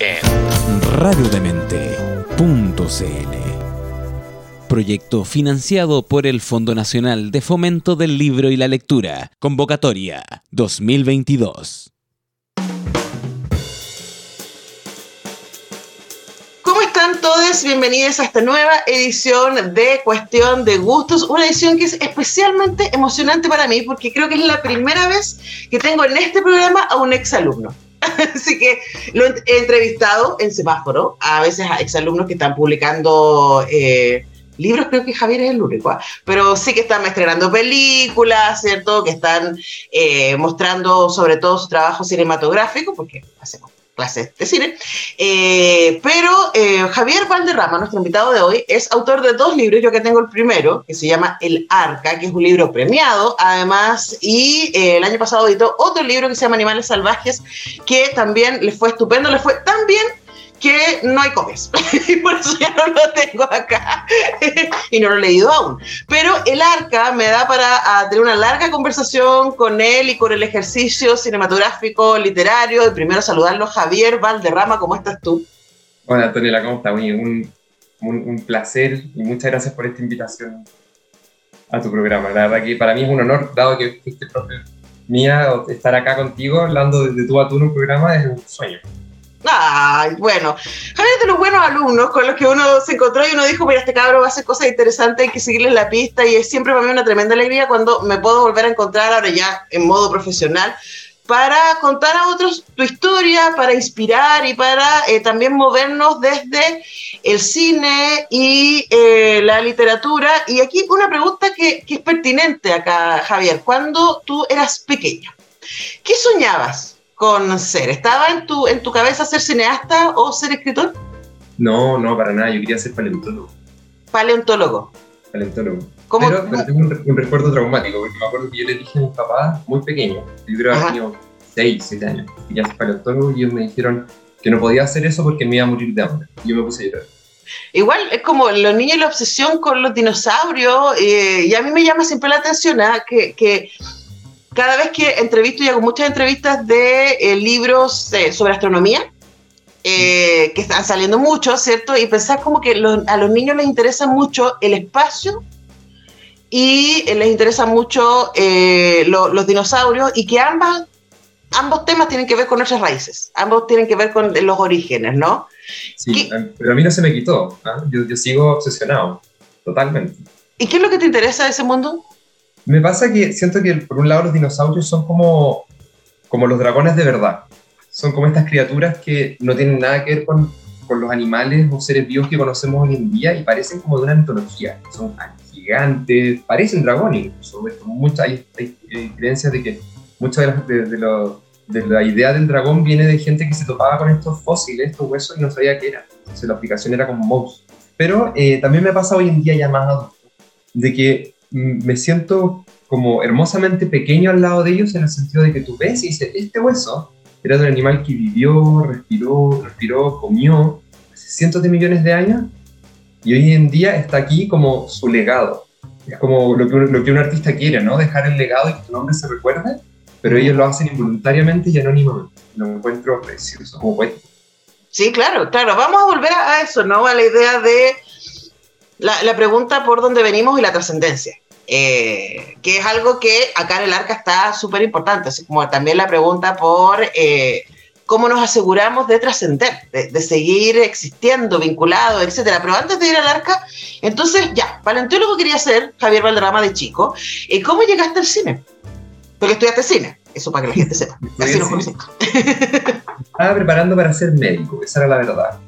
en radiodemente.cl. Proyecto financiado por el Fondo Nacional de Fomento del Libro y la Lectura. Convocatoria 2022. ¿Cómo están todos? Bienvenidos a esta nueva edición de Cuestión de Gustos, una edición que es especialmente emocionante para mí porque creo que es la primera vez que tengo en este programa a un exalumno. Así que lo he entrevistado en semáforo, a veces a exalumnos que están publicando eh, libros, creo que Javier es el único, ¿ah? pero sí que están estrenando películas, ¿cierto? Que están eh, mostrando sobre todo su trabajo cinematográfico, porque hacemos clases de cine. Eh, pero eh, Javier Valderrama, nuestro invitado de hoy, es autor de dos libros. Yo que tengo el primero, que se llama El Arca, que es un libro premiado, además, y eh, el año pasado editó otro libro que se llama Animales Salvajes, que también le fue estupendo, le fue tan bien que no hay copias y por eso ya no lo tengo acá y no lo he leído aún. Pero el arca me da para a, tener una larga conversación con él y con el ejercicio cinematográfico, literario. Y primero saludarlo, Javier Valderrama, ¿cómo estás tú? Hola Antonella, ¿cómo estás? Un, un, un placer y muchas gracias por esta invitación a tu programa. La verdad que para mí es un honor, dado que fuiste profe mía, estar acá contigo hablando de, de tú a tú en un programa es un sueño. Ay, bueno, Javier de los buenos alumnos con los que uno se encontró y uno dijo, mira, este cabro va a hacer cosas interesantes, hay que seguirle la pista y es siempre para mí una tremenda alegría cuando me puedo volver a encontrar ahora ya en modo profesional para contar a otros tu historia, para inspirar y para eh, también movernos desde el cine y eh, la literatura. Y aquí una pregunta que, que es pertinente acá, Javier. Cuando tú eras pequeño, ¿qué soñabas? Con ser? ¿Estaba en tu, en tu cabeza ser cineasta o ser escritor? No, no, para nada. Yo quería ser paleontólogo. Paleontólogo. Paleontólogo. ¿Cómo, pero, pero tengo un, un, recuerdo traumático, porque me acuerdo que yo le dije a mis papás, muy pequeño, yo creo que había tenido 6, 7 años, que quería ser paleontólogo y ellos me dijeron que no podía hacer eso porque me iba a morir de hambre. Y yo me puse a llorar. Igual es como los niños la obsesión con los dinosaurios, eh, y a mí me llama siempre la atención ¿eh? que, que cada vez que entrevisto y hago muchas entrevistas de eh, libros eh, sobre astronomía, eh, que están saliendo mucho, ¿cierto? Y pensar como que los, a los niños les interesa mucho el espacio y les interesa mucho lo, los dinosaurios y que ambas, ambos temas tienen que ver con nuestras raíces, ambos tienen que ver con los orígenes, ¿no? Sí, pero a mí no se me quitó, ¿eh? yo, yo sigo obsesionado, totalmente. ¿Y qué es lo que te interesa de ese mundo? Me pasa que siento que por un lado los dinosaurios son como, como los dragones de verdad. Son como estas criaturas que no tienen nada que ver con, con los animales o seres vivos que conocemos hoy en día y parecen como de una mitología. Son gigantes, parecen dragones. Muchas, hay, hay, hay, creencias de que muchas de, la idea del dragón viene de gente que se topaba con estos fósiles, estos huesos y no sabía qué era. Entonces la aplicación era como monstruos. Pero eh, también me pasa hoy en día ya más de que me siento como hermosamente pequeño al lado de ellos en el sentido de que tú ves y dices, este hueso era de un animal que vivió, respiró, respiró, comió hace cientos de millones de años y hoy en día está aquí como su legado. Es como lo que, lo que un artista quiere, ¿no? Dejar el legado y que tu nombre se recuerde, pero ellos lo hacen involuntariamente y anónimamente. Lo encuentro precioso, como poético. Sí, claro, claro. Vamos a volver a eso, ¿no? A la idea de la, la pregunta por dónde venimos y la trascendencia. Eh, que es algo que acá en el arca está súper importante, así como también la pregunta por eh, cómo nos aseguramos de trascender, de, de, seguir existiendo, vinculado, etcétera. Pero antes de ir al arca, entonces ya, paleontólogo quería ser Javier Valderrama de chico. ¿Y cómo llegaste al cine? Porque estudiaste cine, eso para que la gente sepa. Así nos. Estaba preparando para ser médico, esa era la verdad.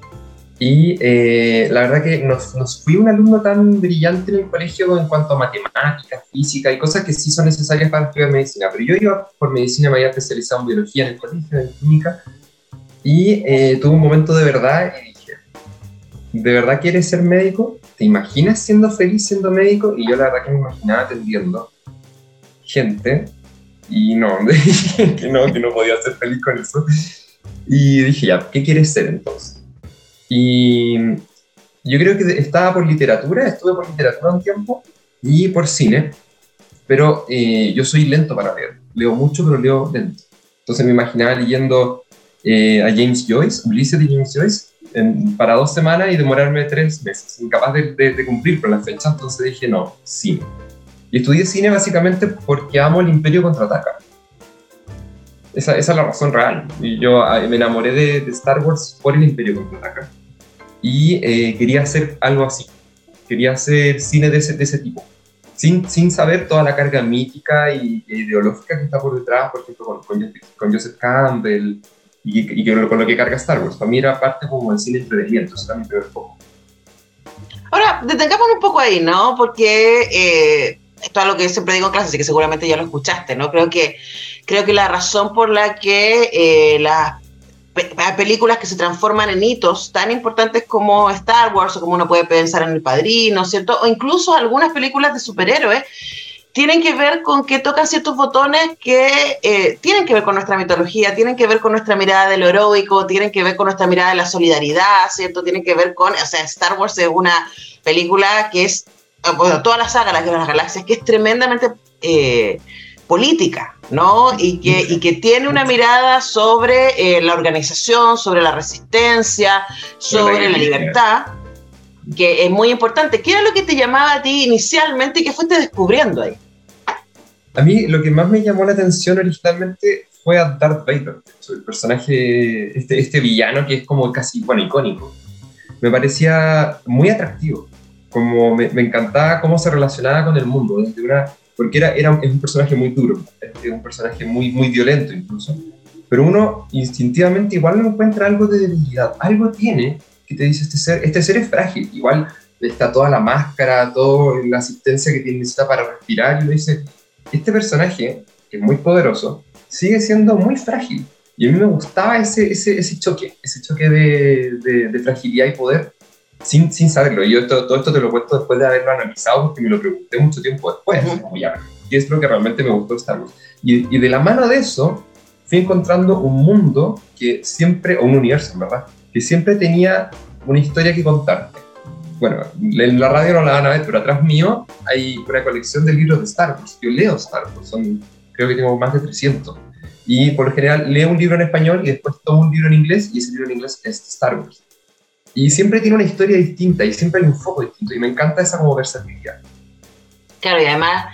Y eh, la verdad que nos fui un alumno tan brillante en el colegio en cuanto a matemáticas, física y cosas que sí son necesarias para estudiar medicina. Pero yo iba por medicina, me había especializado en biología en el colegio, en química. Y eh, tuve un momento de verdad y dije, ¿de verdad quieres ser médico? ¿Te imaginas siendo feliz siendo médico? Y yo la verdad que me imaginaba atendiendo gente y no, que no, que no podía ser feliz con eso. Y dije, ya, ¿qué quieres ser entonces? Y yo creo que estaba por literatura, estuve por literatura un tiempo y por cine, pero eh, yo soy lento para leer. Leo mucho, pero leo lento. Entonces me imaginaba leyendo eh, a James Joyce, Ulises de James Joyce, para dos semanas y demorarme tres meses, incapaz de, de, cumplir con la fecha, entonces dije, no, cine. Y estudié cine básicamente porque amo el Imperio Contraataca. Esa, esa es la razón real. Y yo ah, me enamoré de, de Star Wars por el Imperio Contraataca. Y eh, quería hacer algo así. Quería hacer cine de ese, de ese tipo. Sin, sin, saber toda la carga mítica y, e ideológica que está por detrás, por ejemplo, con, con, Joseph Campbell, y, y con lo que carga Star Wars. Para mí era parte como el cine entretenimiento, eso era mi primer. Ahora, detengamos un poco ahí, ¿no? Porque eh, esto es lo que siempre digo en clase, así que seguramente ya lo escuchaste, ¿no? Creo que, creo que la razón por la que eh, las películas que se transforman en hitos tan importantes como Star Wars o como uno puede pensar en El Padrino, ¿cierto? O incluso algunas películas de superhéroes tienen que ver con que tocan ciertos botones que eh, tienen que ver con nuestra mitología, tienen que ver con nuestra mirada de lo heroico, tienen que ver con nuestra mirada de la solidaridad, ¿cierto? Tienen que ver con, o sea, Star Wars es una película que es, bueno, toda la saga, de las Galaxias, que es tremendamente eh, política, ¿no? Y que, y que tiene una mirada sobre eh, la organización, sobre la resistencia, sobre la libertad que es muy importante. ¿Qué era lo que te llamaba a ti inicialmente y qué fuiste descubriendo ahí? A mí lo que más me llamó la atención originalmente fue a Darth Vader, el personaje, este, este villano que es como casi, bueno, icónico. Me parecía muy atractivo, como me, encantaba cómo se relacionaba con el mundo, desde una, porque era, era, es un personaje muy duro, es un personaje muy, muy violento incluso, pero uno instintivamente igual no encuentra algo de debilidad, algo tiene que te dice este ser, este ser es frágil, igual está toda la máscara, toda la asistencia que tiene necesita para respirar, y uno dice, este personaje, que es muy poderoso, sigue siendo muy frágil. Y a mí me gustaba ese, ese, ese choque, ese choque de, de, fragilidad y poder, sin, sin saberlo. Y yo todo esto te lo cuento después de haberlo analizado, porque me lo pregunté mucho tiempo después. y es lo que realmente me gustó Star Wars. Y, y, de la mano de eso, fui encontrando un mundo que siempre, o un universo, ¿verdad? Que siempre tenía una historia que contarte bueno, en la radio no la van a ver, pero atrás mío hay una colección de libros de Star Wars. Yo leo Star Wars, son, creo que tengo más de 300. Y por lo general leo un libro en español y después tomo un libro en inglés y ese libro en inglés es Star Wars. Y siempre tiene una historia distinta y siempre hay un foco distinto y me encanta esa como versatilidad. Claro, y además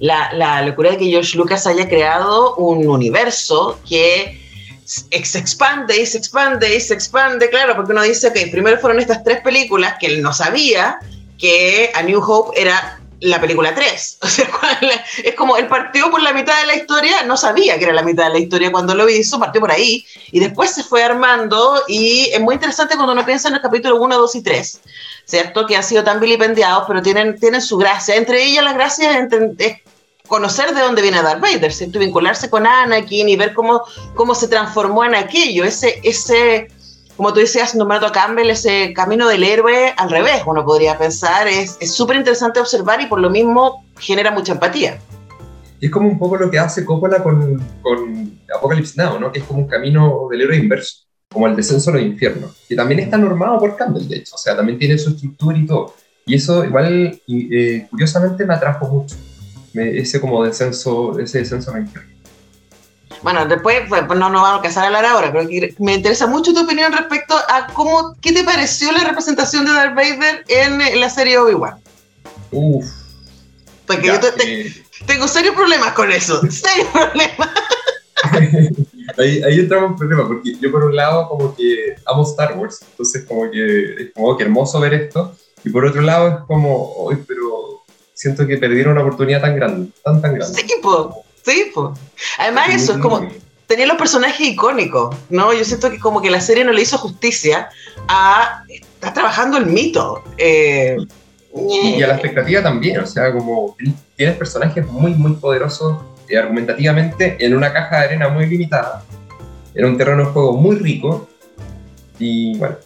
la, la locura de que George Lucas haya creado un universo que se expande y se expande y se expande, claro, porque uno dice, que primero fueron estas tres películas que él no sabía que A New Hope era la película 3. O sea, es como él partió por la mitad de la historia, no sabía que era la mitad de la historia cuando lo hizo, partió por ahí, y después se fue armando, y es muy interesante cuando uno piensa en el capítulo 1, 2 y 3, ¿cierto? Que han sido tan vilipendiados, pero tienen, tienen su gracia. Entre ellas las gracias es conocer de dónde viene Darth Vader, ¿cierto? vincularse con Anakin y ver cómo, cómo se transformó en aquello, ese, ese, como tú decías, a Campbell, ese camino del héroe al revés, uno podría pensar, es súper interesante observar y por lo mismo genera mucha empatía. Y es como un poco lo que hace Coppola con, con Apocalypse Now, ¿no? Que es como un camino del héroe inverso, como el descenso a los infiernos, que también está normado por Campbell, de hecho, o sea, también tiene su estructura y todo. Y eso igual, eh, curiosamente, me atrajo mucho ese como descenso, ese descenso Bueno, después pues, pues, no nos vamos a casar a hablar ahora, pero me interesa mucho tu opinión respecto a cómo, qué te pareció la representación de Darth Vader en, la serie Obi-Wan. Uf. Porque yo tengo serios problemas con eso, serios problemas. ahí, ahí entramos en problema, porque yo por un lado como que amo Star Wars, entonces como que es como que hermoso ver esto, y por otro lado es como, hoy pero siento que perdieron una oportunidad tan grande, tan, tan grande. Sí, po, sí, po. Además eso, es como, tenía los personajes icónicos, ¿no? Yo siento que como que la serie no le hizo justicia a, está trabajando el mito. Eh, y a la expectativa también, o sea, como tienes personajes muy, muy poderosos eh, argumentativamente en una caja de arena muy limitada, en un terreno de juego muy rico, Y bueno,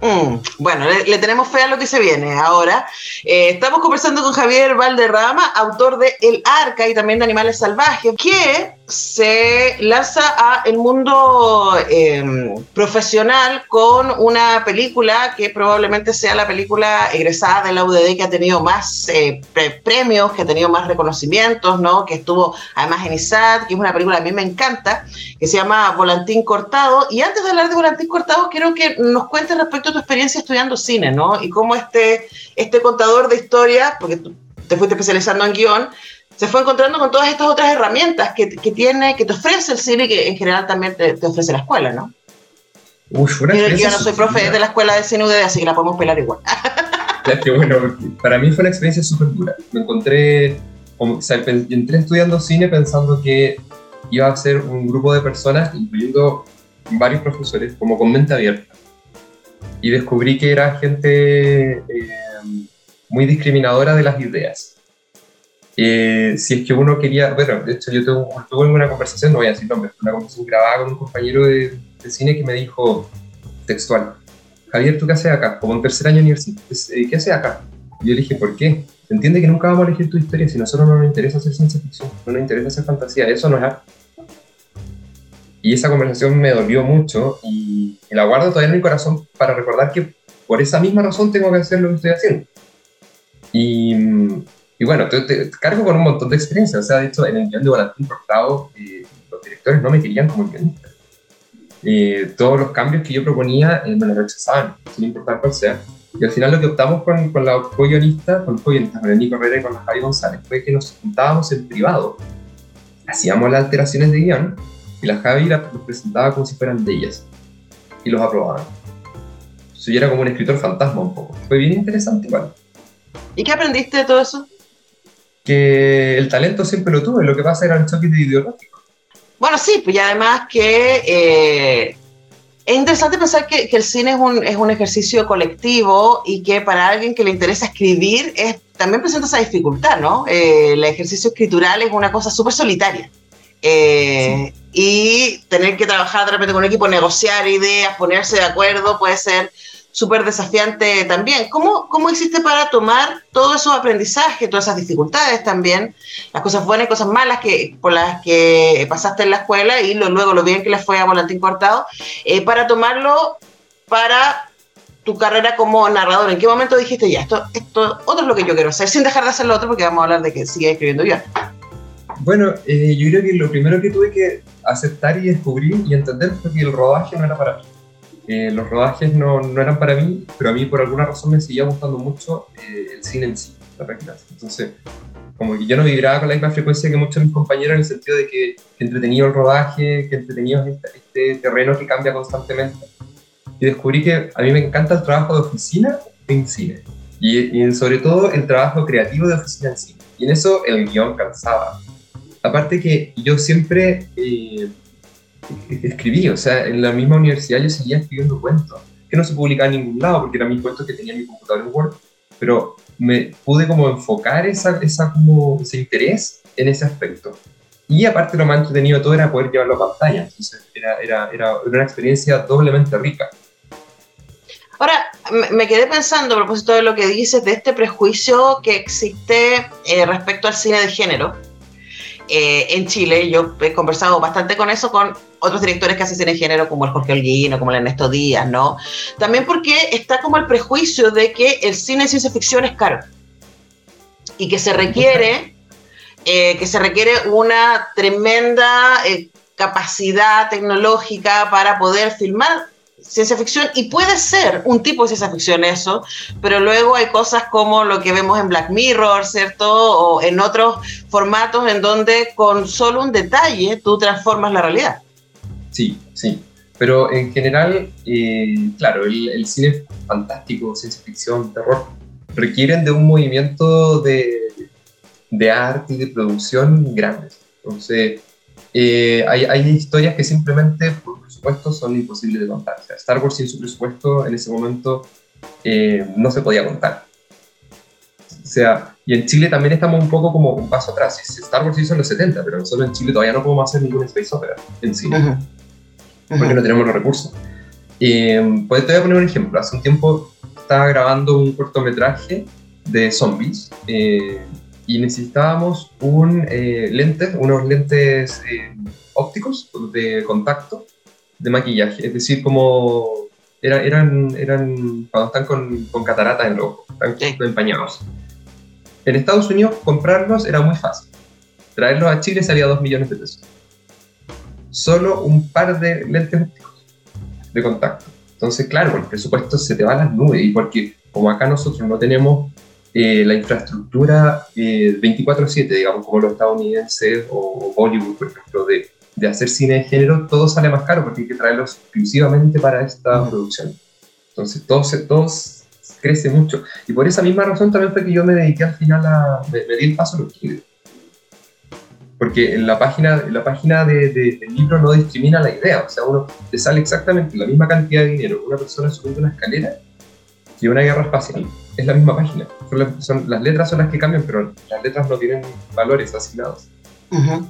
Mm, bueno, le, tenemos fe a lo que se viene ahora. Eh, estamos conversando con Javier Valderrama, autor de El Arca y también de Animales Salvajes, que se lanza a el mundo em, profesional con una película que probablemente sea la película egresada de la UDD que ha tenido más eh, premios, que ha tenido más reconocimientos, ¿no? que estuvo además en ISAT, que es una película que a mí me encanta, que se llama Volantín Cortado. Y antes de hablar de Volantín Cortado, quiero que nos cuentes respecto tu experiencia estudiando cine, ¿no? Y cómo este, este contador de historia, porque tú te fuiste especializando en guion, se fue encontrando con todas estas otras herramientas que, que tiene, que te ofrece el cine y que en general también te, te ofrece la escuela, ¿no? Uf, una yo, no soy profe de la escuela de cine UDD, así que la podemos pelar igual. que bueno, para mí fue una experiencia súper dura. Me encontré, o sea, entré estudiando cine pensando que iba a ser un grupo de personas, incluyendo varios profesores, como con mente abierta. Y descubrí que era gente eh, muy discriminadora de las ideas. Eh, si es que uno quería, bueno, de hecho yo tuve, una conversación, no voy a decir nombres, una conversación grabada con un compañero de, cine que me dijo textual, Javier, ¿tú qué haces acá? Como en tercer año de universidad, eh, ¿qué haces acá? Y yo le dije, ¿por qué? Entiende que nunca vamos a elegir tu historia si a nosotros no nos interesa hacer ciencia ficción, no nos interesa hacer fantasía, eso no es arte. Y esa conversación me dolió mucho y, la guardo todavía en mi corazón para recordar que por esa misma razón tengo que hacer lo que estoy haciendo. Y, y bueno, te, cargo con un montón de experiencia. O sea, de hecho, en el guion de Volantín Cortado, eh, los directores no me querían como guionista. Eh, todos los cambios que yo proponía eh, me los rechazaban, sin importar cuál sea. Y al final lo que optamos con, con la co-guionista, con, con el Nico Herrera y con la Javi González, fue que nos juntábamos en privado, hacíamos las alteraciones de guion y la Javi las presentaba como si fueran de ellas y los aprobaban. Entonces yo era como un escritor fantasma un poco. Fue bien interesante igual. ¿Y qué aprendiste de todo eso? que el talento siempre lo tuve, lo que pasa era el choque de ideológico. Bueno, sí, pues y además que eh, es interesante pensar que, que, el cine es un, es un ejercicio colectivo y que para alguien que le interesa escribir es, también presenta esa dificultad, ¿no? Eh, el ejercicio escritural es una cosa súper solitaria. Eh, sí. Y tener que trabajar de repente con un equipo, negociar ideas, ponerse de acuerdo, puede ser súper desafiante también. ¿Cómo, ¿Cómo hiciste para tomar todos esos aprendizajes, todas esas dificultades también, las cosas buenas y cosas malas que, por las que pasaste en la escuela y lo, luego lo bien que les fue a Volantín Cortado, eh, para tomarlo para tu carrera como narrador? ¿En qué momento dijiste ya, esto, esto otro es lo que yo quiero hacer, sin dejar de hacer lo otro porque vamos a hablar de que sigue escribiendo yo? Bueno, eh, yo creo que lo primero que tuve que aceptar y descubrir y entender fue que el rodaje no era para mí eh, los rodajes no, no, eran para mí, pero a mí por alguna razón me seguía gustando mucho eh, el cine en sí, la práctica. Entonces, como que yo no vibraba con la misma frecuencia que muchos de mis compañeros en el sentido de que, que entretenido el rodaje, que entretenido este, este terreno que cambia constantemente. Y descubrí que a mí me encanta el trabajo de oficina en cine. Y, y sobre todo el trabajo creativo de oficina en cine. Y en eso el guion cansaba. Aparte que yo siempre eh, escribí, o sea, en la misma universidad yo seguía escribiendo cuentos, que no se publicaban en ningún lado, porque eran mis cuentos que tenía en mi computador en Word, pero me pude como enfocar esa, esa, como, ese interés en ese aspecto. Y aparte lo más entretenido todo era poder llevarlo a pantalla, entonces era, era, era una experiencia doblemente rica. Ahora, me quedé pensando a propósito de lo que dices, de este prejuicio que existe eh, respecto al cine de género eh, en Chile. Yo he conversado bastante con eso con otros directores que hacen cine de género, como el Jorge Holguino, como el Ernesto Díaz, ¿no? También porque está como el prejuicio de que el cine de ciencia ficción es caro y que se requiere, eh, que se requiere una tremenda eh, capacidad tecnológica para poder filmar ciencia ficción y puede ser un tipo de ciencia ficción eso, pero luego hay cosas como lo que vemos en Black Mirror, ¿cierto? O en otros formatos en donde con solo un detalle tú transformas la realidad. Sí, sí. Pero en general, eh, claro, el, cine fantástico, ciencia ficción, terror, requieren de un movimiento de, de arte y de producción grandes. Entonces, eh, hay, hay, historias que simplemente presupuesto son imposibles de contar. O sea, Star Wars sin su presupuesto en ese momento eh, no se podía contar. O sea, y en Chile también estamos un poco como un paso atrás. Star Wars hizo en los 70, pero nosotros en Chile todavía no podemos hacer ningún space opera en cine. Uh -huh porque no tenemos los recursos. Eh, pues te voy a poner un ejemplo. Hace un tiempo estaba grabando un cortometraje de zombies eh, y necesitábamos un eh, lente, unos lentes eh, ópticos de contacto de maquillaje, es decir, como era, eran, eran cuando están con, con cataratas en los ojos, están Sí. empañados. En Estados Unidos comprarlos era muy fácil. Traerlos a Chile salía 2 millones de pesos. Solo un par de lentes ópticos de contacto. Entonces, claro, el presupuesto se te va a las nubes y porque como acá nosotros no tenemos eh, la infraestructura eh, 24/7, digamos, como los estadounidenses o Bollywood, por ejemplo, de, de hacer cine de género, todo sale más caro porque hay que traerlo exclusivamente para esta producción. Entonces, todo, se, todo crece mucho. Y por esa misma razón también fue que yo me dediqué al final a... me, me di el paso a los libros. Porque en la página, en la página de, de- del libro no discrimina la idea. O sea, uno te sale exactamente la misma cantidad de dinero una persona subiendo una escalera y una guerra espacial. Es la misma página. Son las, son- las letras son las que cambian, pero las letras no tienen valores asignados. Ujú.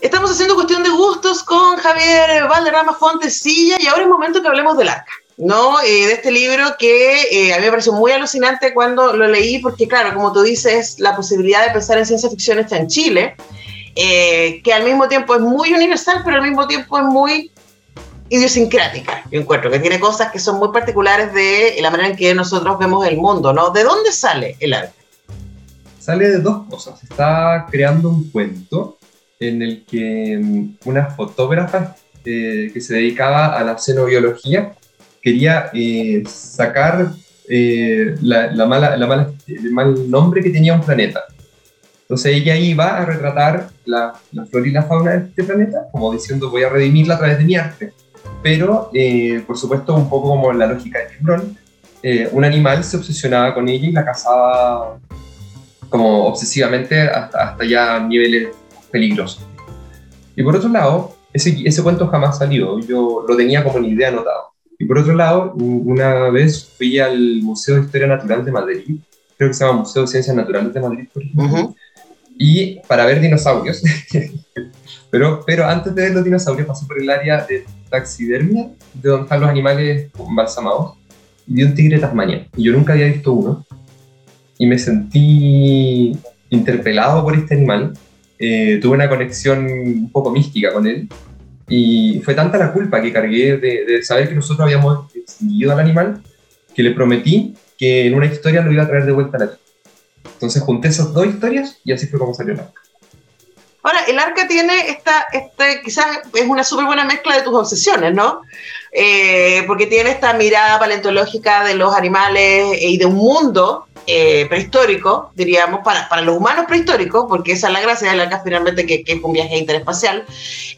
Estamos haciendo cuestión de gustos con Javier Valderrama Fontesilla y ahora es momento que hablemos del arca. ¿no? Eh, de este libro que eh, a mí me pareció muy alucinante cuando lo leí, porque claro, como tú dices, la posibilidad de pensar en ciencia ficción está en Chile, eh, que al mismo tiempo es muy universal, pero al mismo tiempo es muy idiosincrática, yo encuentro, que tiene cosas que son muy particulares de la manera en que nosotros vemos el mundo, ¿no? ¿De dónde sale el arca? Sale de dos cosas. Está creando un cuento en el que mm, una fotógrafa eh, que se dedicaba a la xenobiología quería eh, sacar eh, la, la mala, la mala- el mal nombre que tenía un planeta. Entonces ella iba a retratar la, la flora y la fauna de este planeta, como diciendo voy a redimirla a través de mi arte. Pero, eh, por supuesto, un poco como la lógica de Tiburón, eh, un animal se obsesionaba con ella y la cazaba como obsesivamente hasta, hasta ya niveles peligrosos. Y por otro lado, ese, ese cuento jamás salió, yo lo tenía como una idea anotado. Y por otro lado, una vez fui al Museo de Historia Natural de Madrid, creo que se llama Museo de Ciencias Naturales de Madrid, por ejemplo, Ujú. y para ver dinosaurios. pero, pero antes de ver los dinosaurios pasé por el área de taxidermia, de donde están los animales embalsamados, y vi un tigre de Tasmania. Y yo nunca había visto uno. Y me sentí interpelado por este animal. Eh, tuve una conexión un poco mística con él. Y fue tanta la culpa que cargué de, de saber que nosotros habíamos extinguido al animal que le prometí que en una historia lo iba a traer de vuelta a la vida. Entonces junté esas dos historias y así fue como salió la. Ahora, el arca tiene esta, este, quizás es una súper buena mezcla de tus obsesiones, ¿no? Eh, porque tiene esta mirada paleontológica de los animales y de un mundo eh, prehistórico, diríamos, para, para los humanos prehistóricos, porque esa es la gracia del arca finalmente, que, que es un viaje interespacial.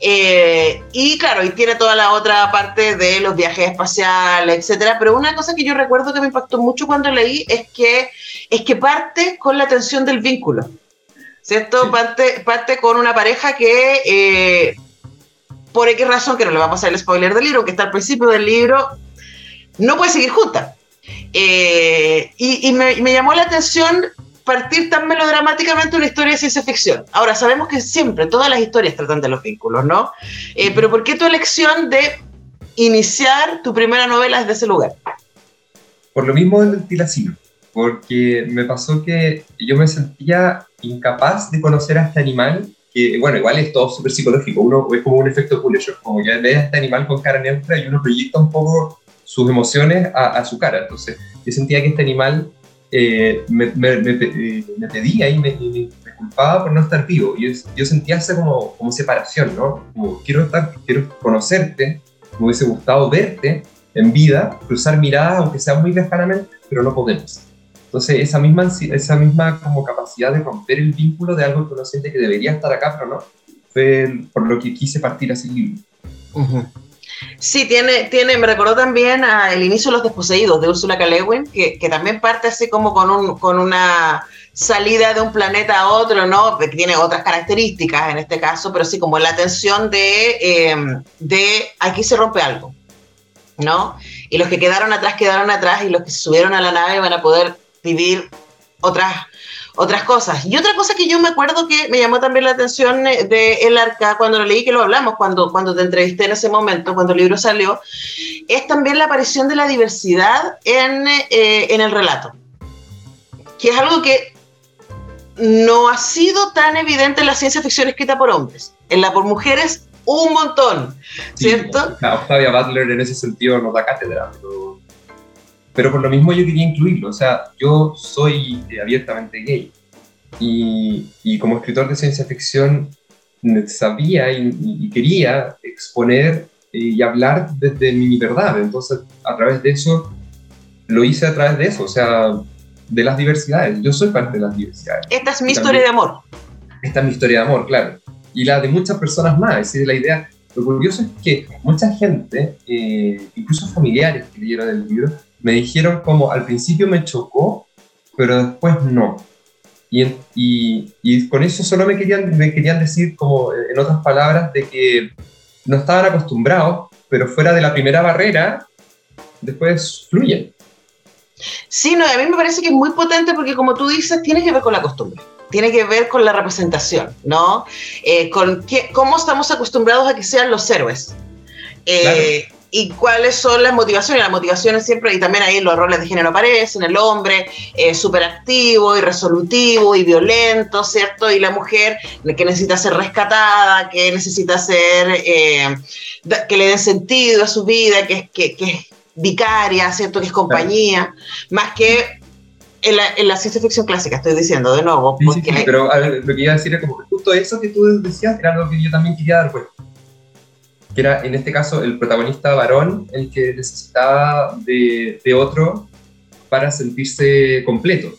Eh, y claro, y tiene toda la otra parte de los viajes espaciales, etcétera. Pero una cosa que yo recuerdo que me impactó mucho cuando leí es que, es que parte con la tensión del vínculo. ¿cierto? Sí. Parte, parte con una pareja que, eh, por X razón, que no le va a pasar el spoiler del libro, que está al principio del libro, no puede seguir juntas. Eh, y y me, me llamó la atención partir tan melodramáticamente una historia de ciencia ficción. Ahora, sabemos que siempre, todas las historias tratan de los vínculos, ¿no? Eh, pero ¿por qué tu elección de iniciar tu primera novela desde ese lugar? Por lo mismo del tilacino, porque me pasó que yo me sentía incapaz de conocer a este animal, que bueno, igual es todo súper psicológico, uno es como un efecto Pulitzer, como que ve a este animal con cara neutra y uno proyecta un poco sus emociones a, su cara. Entonces, yo sentía que este animal eh, eh, me pedía y me, culpaba por no estar vivo. Yo, yo sentía esa como, como separación, ¿no? Como quiero, estar, quiero conocerte, me hubiese gustado verte en vida, cruzar miradas, aunque sea muy lejanamente, pero no podemos. Entonces, esa misma, esa misma como capacidad de romper el vínculo de algo que uno siente que debería estar acá, pero no, fue por lo que quise partir así el libro. Sí, tiene, tiene, me recordó también El inicio de los desposeídos de Úrsula K. Le Guin, que, que también parte así como con, un, con una salida de un planeta a otro, ¿no? Que tiene otras características en este caso, pero sí como la tensión de, eh, de aquí se rompe algo, ¿no? Y los que quedaron atrás quedaron atrás y los que se subieron a la nave van a poder vivir otras, otras cosas. Y otra cosa que yo me acuerdo que me llamó también la atención eh, de El Arca cuando lo leí, que lo hablamos cuando, cuando te entrevisté en ese momento, cuando el libro salió, es también la aparición de la diversidad en, eh, en el relato, que es algo que no ha sido tan evidente en la ciencia ficción escrita por hombres. En la por mujeres, un montón, ¿cierto? Octavia Butler en ese sentido nos da cátedra, pero pero por lo mismo yo quería incluirlo, o sea, yo soy abiertamente gay. Y, y, como escritor de ciencia ficción sabía y, quería exponer eh, y hablar desde mi verdad, entonces a través de eso lo hice a través de eso, o sea, de las diversidades, yo soy parte de las diversidades. Esta es mi historia de amor. Esta es mi historia de amor, claro, y la de muchas personas más, es decir, la idea, lo curioso es que mucha gente, eh, incluso familiares que leyeron el libro, me dijeron como al principio me chocó, pero después no. Y, y, y, con eso solo me querían, me querían decir, como en otras palabras, de que no estaban acostumbrados, pero fuera de la primera barrera, después fluyen. Sí, no, a mí me parece que es muy potente porque como tú dices, tiene que ver con la costumbre, tiene que ver con la representación, ¿no? Eh, con qué, cómo estamos acostumbrados a que sean los héroes. Eh, y cuáles son las motivaciones. Las motivaciones siempre, y también ahí los roles de género aparecen, el hombre eh, súper activo y resolutivo y violento, ¿cierto? Y la mujer que necesita ser rescatada, que necesita ser, eh, que le den sentido a su vida, que, que, que es vicaria, ¿cierto? Que es compañía, más que en la, en la, ciencia ficción clásica, estoy diciendo de nuevo. Sí, sí, pero lo que iba a decir es como que justo eso que tú decías era algo que yo también quería dar cuenta que era en este caso el protagonista varón el que necesitaba de, de otro para sentirse completo.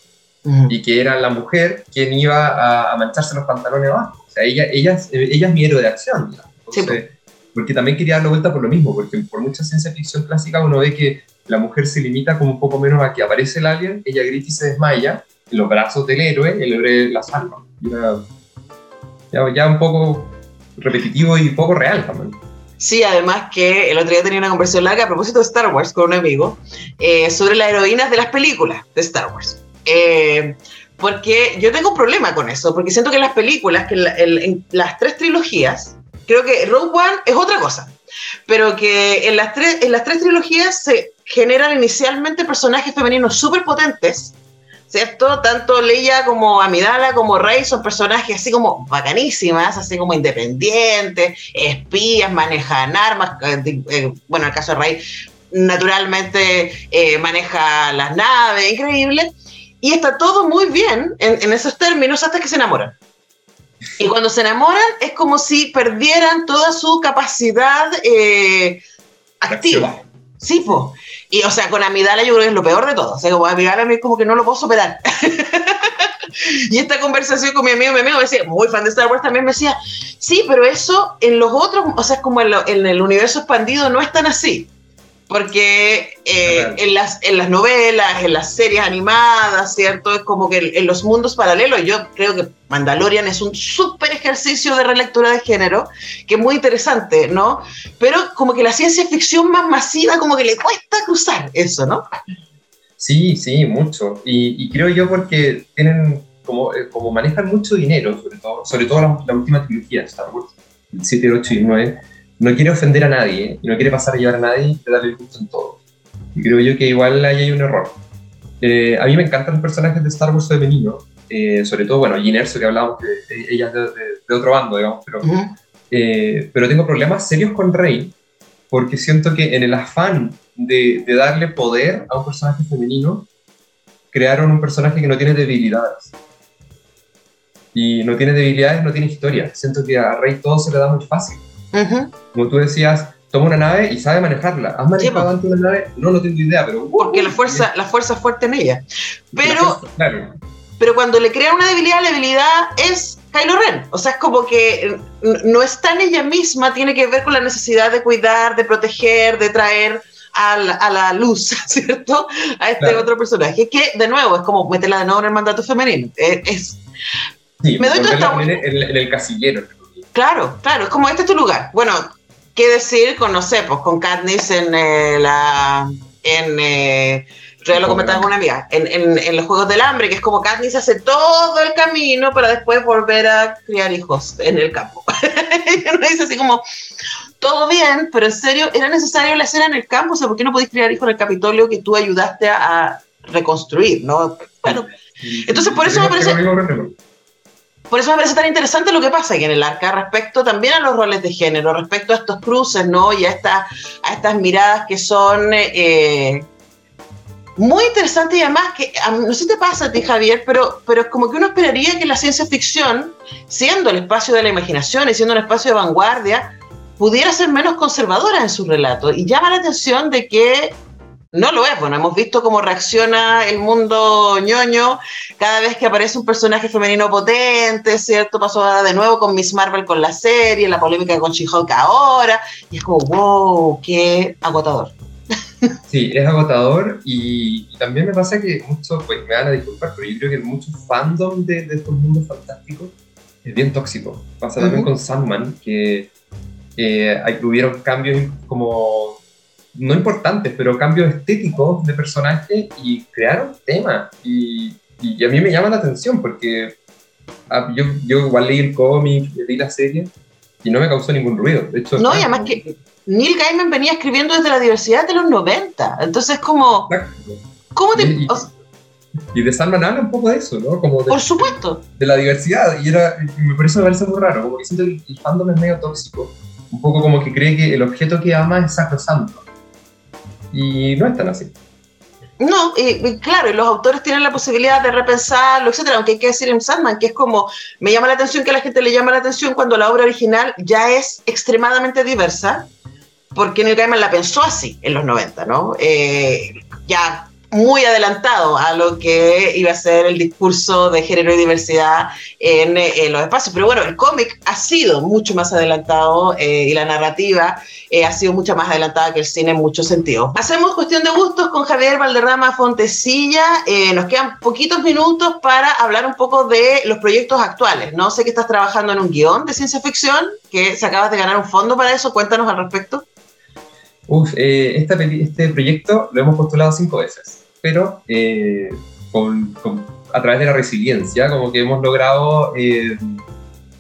Y que era la mujer quien iba a, mancharse los pantalones abajo. O sea, ella, ella, ella es mi héroe de acción. Entonces, Porque también quería darle vuelta por lo mismo, porque por mucha ciencia ficción clásica uno ve que la mujer se limita como un poco menos a que aparece el alien, ella grita y se desmaya, en los brazos del héroe, el héroe la salva. Ya, ya un poco repetitivo y poco real también. Sí, además que el otro día tenía una conversación larga a propósito de Star Wars con un amigo eh, sobre las heroínas de las películas de Star Wars. Eh, porque yo tengo un problema con eso, porque siento que las películas, que en, las tres trilogías, creo que Rogue One es otra cosa, pero que en las tres, en las tres trilogías se generan inicialmente personajes femeninos súper potentes ¿cierto? Tanto Leia como Amidala como Rey son personajes así como bacanísimas, así como independientes, espías, manejan armas, eh, eh, bueno, en el caso de Rey, naturalmente eh, maneja las naves, increíble, y está todo muy bien en, esos términos hasta que se enamoran. Y cuando se enamoran es como si perdieran toda su capacidad activa. Sí, pues. Y, o sea, con Amidala yo creo que es lo peor de todo. O sea, como Amidala a mí como que no lo puedo superar. y esta conversación con mi amigo, mi amigo me decía, muy fan de Star Wars, también me decía, sí, pero eso en los otros, o sea, es como en, en el universo expandido no es tan así porque eh, en, las, en las novelas, en las series animadas, ¿cierto? Es como que en, los mundos paralelos, yo creo que Mandalorian es un súper ejercicio de relectura de género, que es muy interesante, ¿no? Pero como que la ciencia ficción más masiva, como que le cuesta cruzar eso, ¿no? Sí, sí, mucho. Y, creo yo porque tienen, como, eh, como manejan mucho dinero, sobre todo, sobre todo la, la última trilogía de Star Wars, el 7, 8 y 9 no quiere ofender a nadie y no quiere pasar a llevar a nadie y darle el gusto en todo. Y creo yo que igual ahí hay un error. Eh, a mí me encantan los personajes de Star Wars femenino, eh, sobre todo, bueno, Jean Erso, que hablábamos, de, ella de, de, otro bando, digamos, pero, eh, pero tengo problemas serios con Rey, porque siento que en el afán de, de, darle poder a un personaje femenino, crearon un personaje que no tiene debilidades. Y no tiene debilidades, no tiene historia. Siento que a Rey todo se le da muy fácil. Como tú decías, toma una nave y sabe manejarla. ¿Has manejado antes una nave? No, no tengo idea, pero... Porque la fuerza, la fuerza es fuerte en ella. Pero, pero cuando le crea una debilidad, la debilidad es Kylo Ren. O sea, es como que no está en ella misma, tiene que ver con la necesidad de cuidar, de proteger, de traer a la, luz, ¿cierto? A este otro personaje, que de nuevo es como meterla de nuevo en el mandato femenino. Es, sí, me doy en, en, el casillero. Claro, claro, es como este es tu lugar. Bueno, ¿qué decir con, no sé, pues con Katniss en eh, la en eh, Yo lo comentaba con una amiga, en, en, en, los Juegos del Hambre, que es como Katniss hace todo el camino para después volver a criar hijos en el campo. y uno dice así como, todo bien, pero en serio, ¿era necesario la escena en el campo? O sea, ¿por qué no podéis criar hijos en el Capitolio que tú ayudaste a, a reconstruir, no? Bueno, entonces por eso me parece... Por eso me parece tan interesante lo que pasa aquí en el arca respecto también a los roles de género, respecto a estos cruces, ¿no? Y a, esta, a estas miradas que son eh, muy interesantes y además que, no sé si te pasa a ti, Javier, pero, pero es como que uno esperaría que la ciencia ficción, siendo el espacio de la imaginación y siendo un espacio de vanguardia, pudiera ser menos conservadora en su relato. Y llama la atención de que no lo es. Bueno, hemos visto cómo reacciona el mundo ñoño cada vez que aparece un personaje femenino potente, ¿cierto? Pasó de nuevo con Miss Marvel con la serie, la polémica con She-Hulk ahora, y es como, wow, qué agotador. Sí, es agotador y, también me pasa que muchos, pues me van a disculpar, pero yo creo que mucho fandom de, de estos mundos fantásticos es bien tóxico. Pasa también con Sandman, que eh, hubieron cambios como no importantes, pero cambios estéticos de personaje y crearon temas. Y, y, a mí me llama la atención porque ah, yo, yo igual leí el cómic, leí la serie y no me causó ningún ruido. De hecho, no, y además que Neil Gaiman venía escribiendo desde la diversidad de los 90. Entonces, como. ¿Cómo te.? Y, y, de Sandman habla un poco de eso, ¿no? Como de, Por supuesto. De, la diversidad. Y era, me parece, me parece muy raro, como que siento que el fandom es medio tóxico. Un poco como que cree que el objeto que ama es sacrosanto y no es tan así. No, claro, y los autores tienen la posibilidad de repensarlo, etcétera, aunque hay que decir en Sandman que es como, me llama la atención que a la gente le llama la atención cuando la obra original ya es extremadamente diversa, porque Neil Gaiman la pensó así en los 90, ¿no? Eh, ya muy adelantado a lo que iba a ser el discurso de género y diversidad en, eh, los espacios. Pero bueno, el cómic ha sido mucho más adelantado eh, y la narrativa eh, ha sido mucho más adelantada que el cine en muchos sentidos. Hacemos cuestión de gustos con Javier Valderrama Fontecilla. nos quedan poquitos minutos para hablar un poco de los proyectos actuales. No sé que estás trabajando en un guion de ciencia ficción, que se acabas de ganar un fondo para eso. Cuéntanos al respecto. Uf, este proyecto lo hemos postulado cinco veces pero eh, con, a través de la resiliencia, como que hemos logrado eh,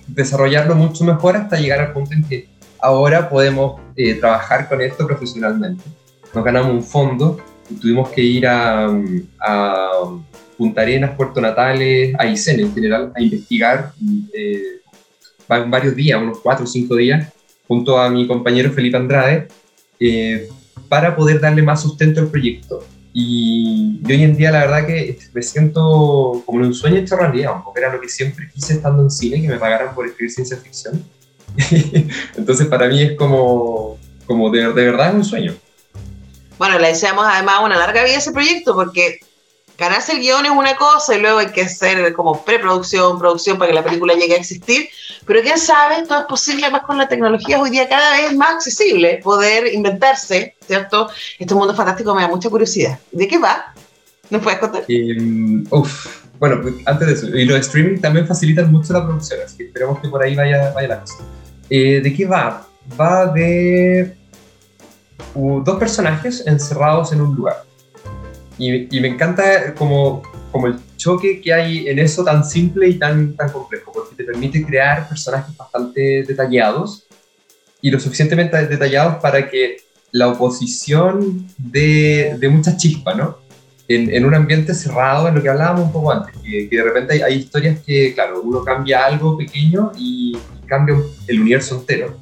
desarrollarlo mucho mejor hasta llegar al punto en que ahora podemos eh, trabajar con esto profesionalmente. Nos ganamos un fondo y tuvimos que ir a, a Punta Arenas, Puerto Natales, a ICEN en general, a investigar varios días, unos cuatro o cinco días, junto a mi compañero Felipe Andrade, para poder darle más sustento al proyecto. Y, hoy en día la verdad que me siento como en un sueño hecho realidad, poco era lo que siempre quise estando en cine, que me pagaran por escribir ciencia ficción. Entonces para mí es como, como de, de verdad es un sueño. Bueno, le deseamos además una larga vida a ese proyecto porque ganarse el guion es una cosa y luego hay que hacer como preproducción, producción para que la película llegue a existir. Pero quién sabe, todo es posible además con la tecnología hoy día cada vez más accesible poder inventarse, ¿cierto? Este mundo fantástico me da mucha curiosidad. ¿De qué va? ¿Nos puedes contar? Um, uf, bueno, pues, antes de eso, y los streaming también facilitan mucho la producción, así que esperemos que por ahí vaya, vaya la cosa. Eh, ¿De qué va? Va de uh, dos personajes encerrados en un lugar y, me encanta como, como el choque que hay en eso tan simple y tan, tan complejo, porque te permite crear personajes bastante detallados y lo suficientemente detallados para que la oposición de, de mucha chispa, ¿no? En, en, un ambiente cerrado, en lo que hablábamos un poco antes, que, de repente hay, hay, historias que, claro, uno cambia algo pequeño y, y cambia el universo entero.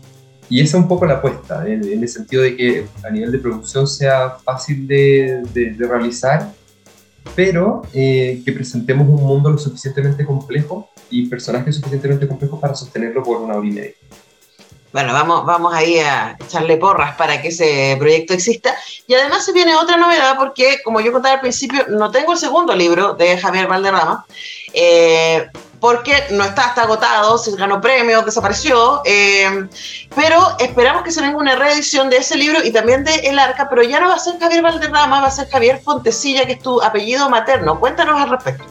Y esa es un poco la apuesta, en, el sentido de que a nivel de producción sea fácil de, de, realizar, pero eh, que presentemos un mundo lo suficientemente complejo y personajes suficientemente complejos para sostenerlo por una hora y media. Bueno, vamos, vamos ahí a echarle porras para que ese proyecto exista. Y además se viene otra novedad porque, como yo contaba al principio, no tengo el segundo libro de Javier Valderrama. Eh, porque no está, está agotado, se ganó premios, desapareció, eh, pero esperamos que se venga una reedición de ese libro y también de El Arca, pero ya no va a ser Javier Valderrama, va a ser Javier Fontecilla, que es tu apellido materno. Cuéntanos al respecto.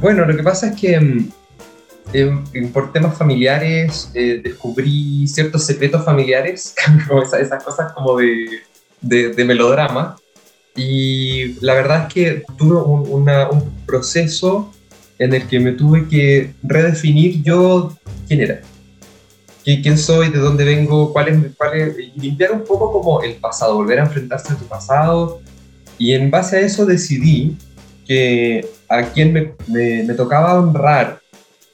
Bueno, lo que pasa es que mm, eh, por temas familiares eh, descubrí ciertos secretos familiares, esas, cosas como de, de, melodrama, Y la verdad es que tuve un proceso en el que me tuve que redefinir yo quién era, quién soy, de dónde vengo, cuál es, cuál es, y limpiar un poco como el pasado, volver a enfrentarse a tu pasado. Y en base a eso decidí que a quien me, me, tocaba honrar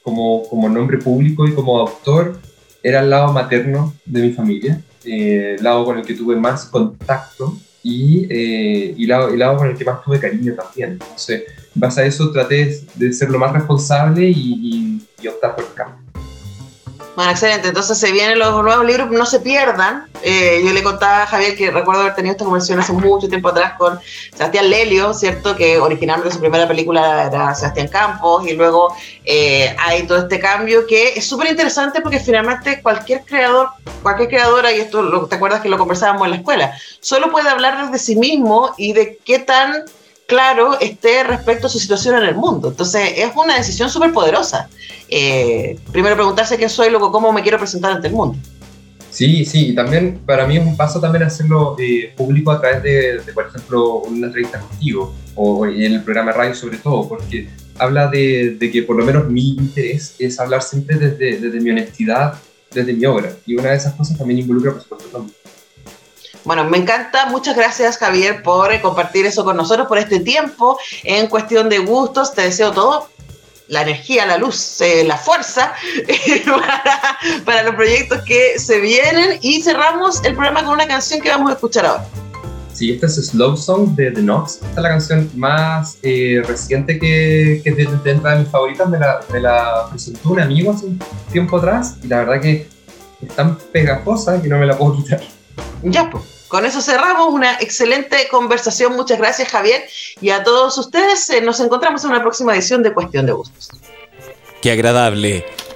como, como nombre público y como autor era el lado materno de mi familia, eh, el lado con el que tuve más contacto y, eh, y, lado, el lado con el que más tuve cariño también. Entonces, en a eso traté de ser lo más responsable y optar por el cambio. Bueno, excelente. Entonces se vienen los nuevos libros, no se pierdan. Eh, yo le contaba a Javier que recuerdo haber tenido esta conversación hace mucho tiempo atrás con Sebastián Lelio, ¿cierto? Que originalmente su primera película era Sebastián Campos y luego eh, hay todo este cambio que es súper interesante porque finalmente cualquier creador, cualquier creadora, y esto lo, te acuerdas que lo conversábamos en la escuela, solo puede hablar desde sí mismo y de qué tan claro esté respecto a su situación en el mundo. Entonces, es una decisión súper poderosa. Eh, primero preguntarse quién soy, luego cómo me quiero presentar ante el mundo. Sí, sí, y también para mí es un paso también hacerlo eh, público a través de, de, por ejemplo, una entrevista contigo o en el programa radio sobre todo, porque habla de, de, que por lo menos mi interés es hablar siempre desde, desde mi honestidad, desde mi obra, y una de esas cosas también involucra, por supuesto. Bueno, me encanta. Muchas gracias, Javier, por compartir eso con nosotros, por este tiempo en cuestión de gustos. Te deseo todo. La energía, la luz, eh, la fuerza para, para los proyectos que se vienen. Y cerramos el programa con una canción que vamos a escuchar ahora. Sí, esta es Slow Song de The Knox. Esta es la canción más eh, reciente que, que de, dentro de mis favoritas. Me la, me la presentó un amigo hace un tiempo atrás y la verdad que es tan pegajosa que no me la puedo quitar. Ya, pues. Con eso cerramos una excelente conversación. Muchas gracias, Javier. Y a todos ustedes, eh, nos encontramos en una próxima edición de Cuestión de Gustos. Qué agradable